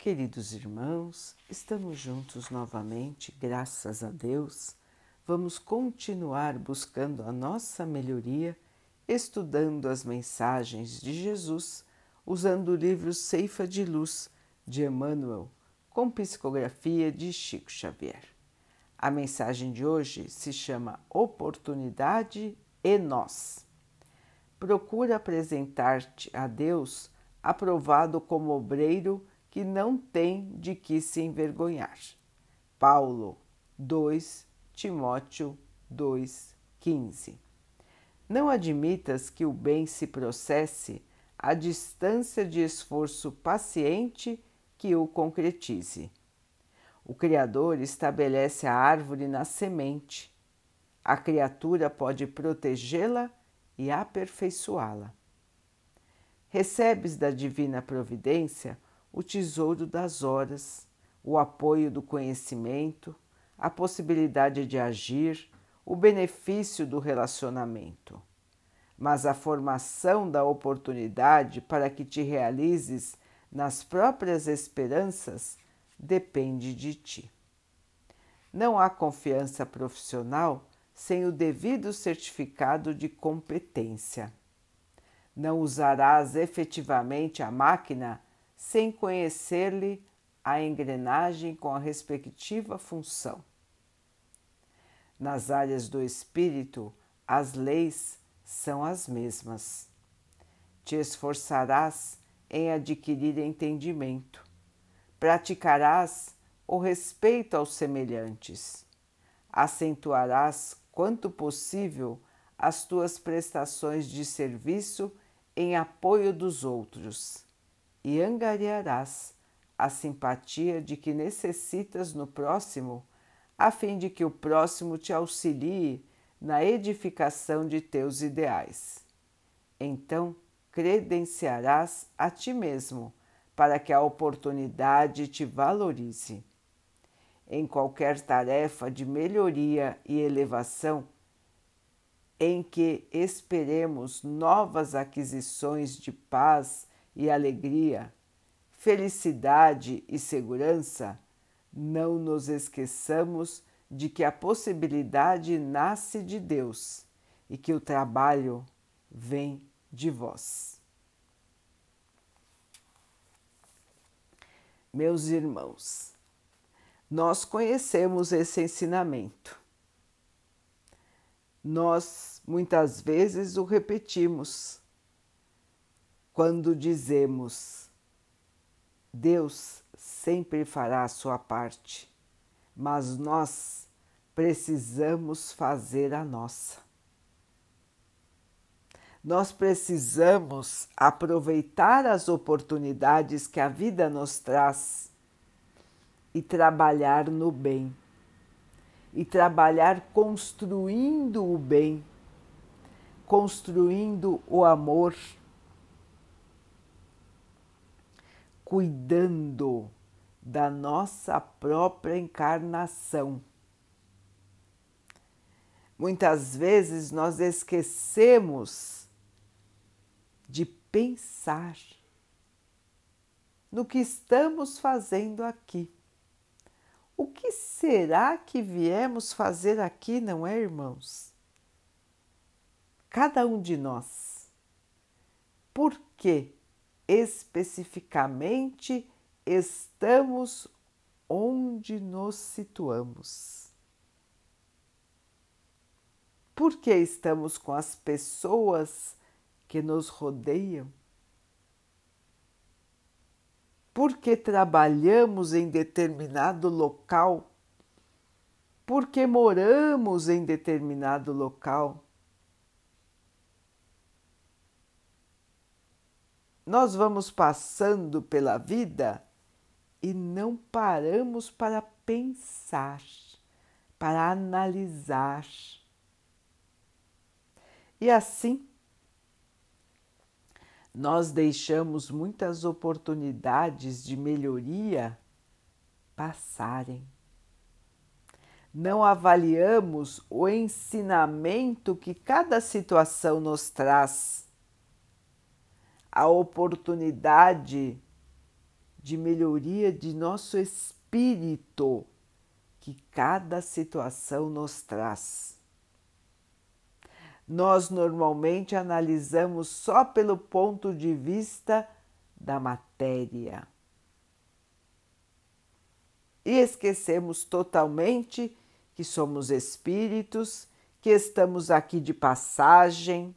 Queridos irmãos, estamos juntos novamente, graças a Deus. Vamos continuar buscando a nossa melhoria, estudando as mensagens de Jesus, usando o livro Ceifa de Luz de Emmanuel, com psicografia de Chico Xavier. A mensagem de hoje se chama Oportunidade e Nós. Procura apresentar-te a Deus aprovado como obreiro que não tem de que se envergonhar. Paulo 2 Timóteo 2,15 Não admitas que o bem se processe à distância de esforço paciente que o concretize. O Criador estabelece a árvore na semente. A criatura pode protegê-la e aperfeiçoá-la. Recebes da divina providência o tesouro das horas, o apoio do conhecimento, a possibilidade de agir, o benefício do relacionamento. Mas a formação da oportunidade para que te realizes nas próprias esperanças depende de ti. Não há confiança profissional sem o devido certificado de competência. Não usarás efetivamente a máquina sem conhecer-lhe a engrenagem com a respectiva função. Nas áreas do espírito, as leis são as mesmas. Te esforçarás em adquirir entendimento, praticarás o respeito aos semelhantes, acentuarás quanto possível as tuas prestações de serviço em apoio dos outros e angariarás a simpatia de que necessitas no próximo, a fim de que o próximo te auxilie na edificação de teus ideais. Então, credenciarás a ti mesmo para que a oportunidade te valorize. Em qualquer tarefa de melhoria e elevação, em que esperemos novas aquisições de paz e alegria, felicidade e segurança, não nos esqueçamos de que a possibilidade nasce de Deus e que o trabalho vem de vós. Meus irmãos, nós conhecemos esse ensinamento. Nós muitas vezes o repetimos quando dizemos Deus sempre fará a sua parte, mas nós precisamos fazer a nossa. Nós precisamos aproveitar as oportunidades que a vida nos traz e trabalhar no bem, e trabalhar construindo o bem, construindo o amor cuidando da nossa própria encarnação. Muitas vezes nós esquecemos de pensar no que estamos fazendo aqui. O que será que viemos fazer aqui, não é, irmãos? Cada um de nós. Por quê? Especificamente estamos onde nos situamos. Por que estamos com as pessoas que nos rodeiam? Por que trabalhamos em determinado local? Por que moramos em determinado local? Nós vamos passando pela vida e não paramos para pensar, para analisar. E assim, nós deixamos muitas oportunidades de melhoria passarem. Não avaliamos o ensinamento que cada situação nos traz a oportunidade de melhoria de nosso espírito que cada situação nos traz. Nós normalmente analisamos só pelo ponto de vista da matéria e esquecemos totalmente que somos espíritos, que estamos aqui de passagem,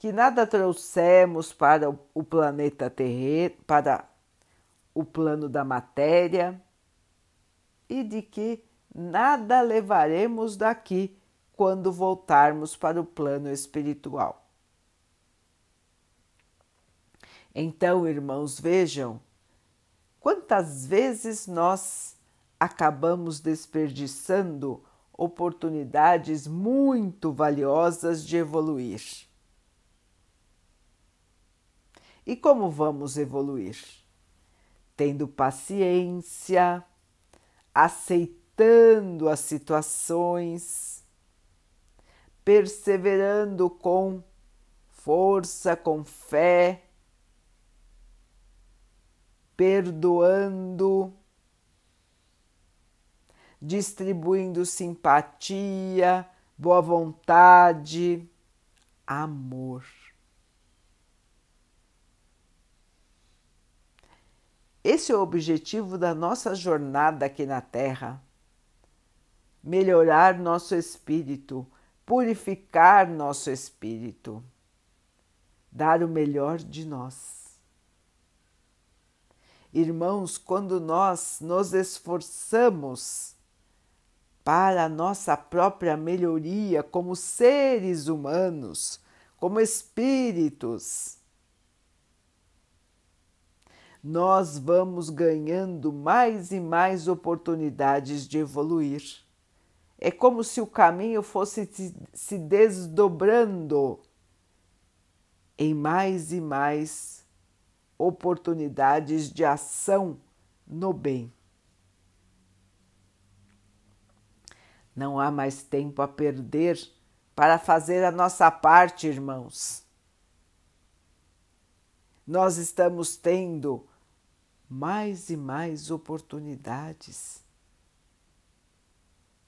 que nada trouxemos para o planeta terreno, para o plano da matéria e de que nada levaremos daqui quando voltarmos para o plano espiritual. Então, irmãos, vejam quantas vezes nós acabamos desperdiçando oportunidades muito valiosas de evoluir. E como vamos evoluir? Tendo paciência, aceitando as situações, perseverando com força, com fé, perdoando distribuindo simpatia, boa vontade, amor. Esse é o objetivo da nossa jornada aqui na Terra. Melhorar nosso espírito, purificar nosso espírito, dar o melhor de nós. Irmãos, quando nós nos esforçamos para a nossa própria melhoria como seres humanos, como espíritos. Nós vamos ganhando mais e mais oportunidades de evoluir. É como se o caminho fosse se desdobrando em mais e mais oportunidades de ação no bem. Não há mais tempo a perder para fazer a nossa parte, irmãos. Nós estamos tendo mais e mais oportunidades.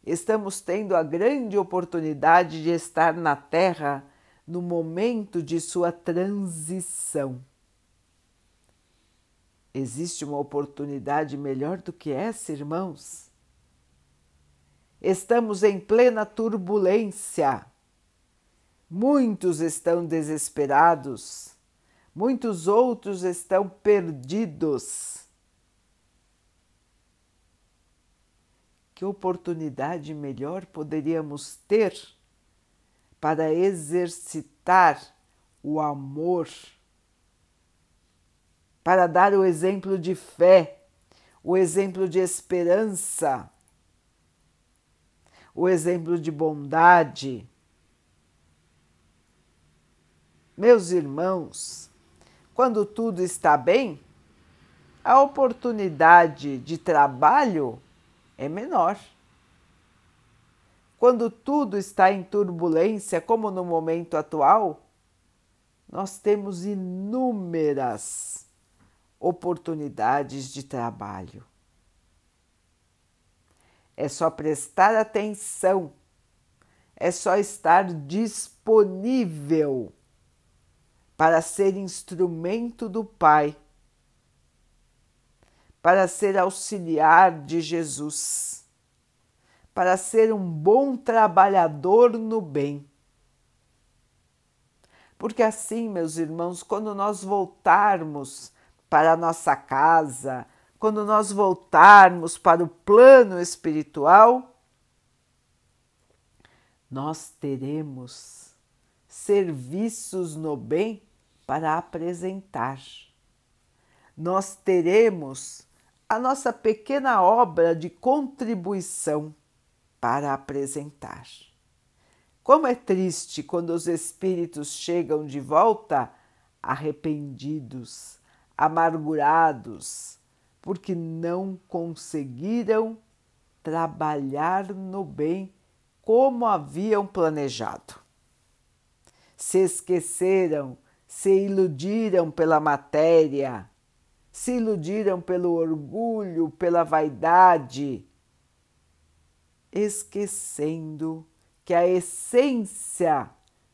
Estamos tendo a grande oportunidade de estar na Terra no momento de sua transição. Existe uma oportunidade melhor do que essa, irmãos? Estamos em plena turbulência. Muitos estão desesperados, muitos outros estão perdidos. Que oportunidade melhor poderíamos ter para exercitar o amor, para dar o exemplo de fé, o exemplo de esperança o exemplo de bondade. Meus irmãos, quando tudo está bem, a oportunidade de trabalho é menor. Quando tudo está em turbulência, como no momento atual, nós temos inúmeras oportunidades de trabalho. É só prestar atenção, é só estar disponível para ser instrumento do Pai, para ser auxiliar de Jesus, para ser um bom trabalhador no bem. Porque assim, meus irmãos, quando nós voltarmos para a nossa casa, quando nós voltarmos para o plano espiritual, nós teremos serviços no bem para apresentar. Nós teremos a nossa pequena obra de contribuição para apresentar. Como é triste quando os espíritos chegam de volta arrependidos, amargurados, porque não conseguiram trabalhar no bem como haviam planejado. Se esqueceram, se iludiram pela matéria, se iludiram pelo orgulho, pela vaidade, esquecendo que a essência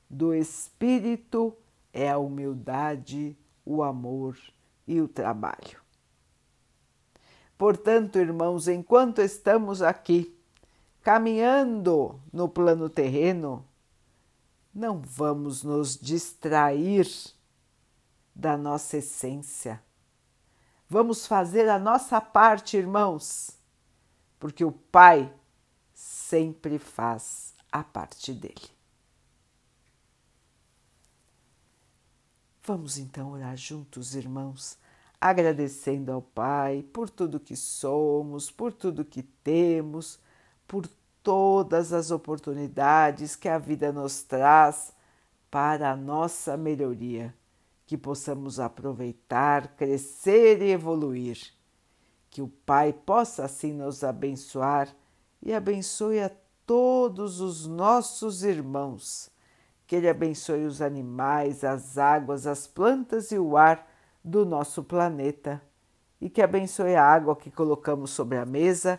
do espírito é a humildade, o amor e o trabalho. Portanto, irmãos, enquanto estamos aqui caminhando no plano terreno, não vamos nos distrair da nossa essência. Vamos fazer a nossa parte, irmãos, porque o Pai sempre faz a parte dele. Vamos então orar juntos, irmãos, agradecendo ao Pai por tudo que somos, por tudo que temos, por todas as oportunidades que a vida nos traz para a nossa melhoria, que possamos aproveitar, crescer e evoluir. Que o Pai possa assim nos abençoar e abençoe a todos os nossos irmãos que Ele abençoe os animais, as águas, as plantas e o ar do nosso planeta e que abençoe a água que colocamos sobre a mesa